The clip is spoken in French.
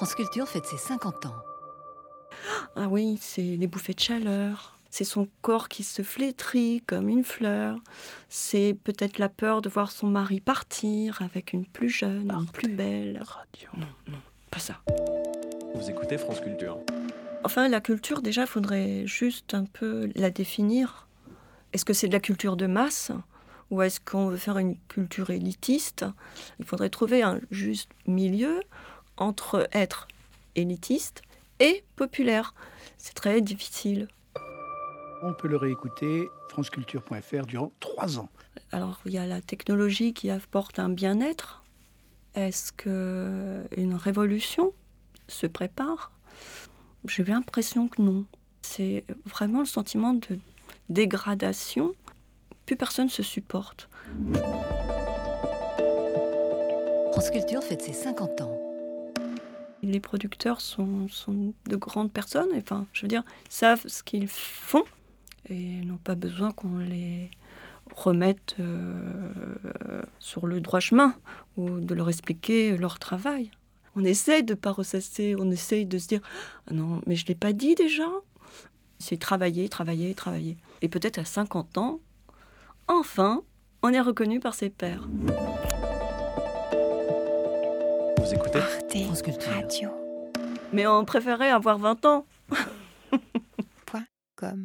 France Culture fête ses 50 ans. Ah oui, c'est les bouffées de chaleur. C'est son corps qui se flétrit comme une fleur. C'est peut-être la peur de voir son mari partir avec une plus jeune, une plus belle. Radio. Non, non, pas ça. Vous écoutez France Culture. Enfin, la culture, déjà, il faudrait juste un peu la définir. Est-ce que c'est de la culture de masse ou est-ce qu'on veut faire une culture élitiste? Il faudrait trouver un juste milieu entre être élitiste et populaire. C'est très difficile. On peut le réécouter franceculture.fr durant trois ans. Alors, il y a la technologie qui apporte un bien-être. Est-ce que une révolution se prépare? J'ai l'impression que non. C'est vraiment le sentiment de dégradation. Plus personne se supporte. France Culture fête ses 50 ans. Les producteurs sont, de grandes personnes, enfin, je veux dire, savent ce qu'ils font et n'ont pas besoin qu'on les remette euh, sur le droit chemin ou de leur expliquer leur travail. On essaye de ne pas ressasser, on essaye de se dire ah non, mais je ne l'ai pas dit déjà. C'est travailler, travailler, travailler. Et peut-être à 50 ans, enfin, on est reconnu par ses pairs. France Culture. Radio. Mais on préférait avoir 20 ans. Point com.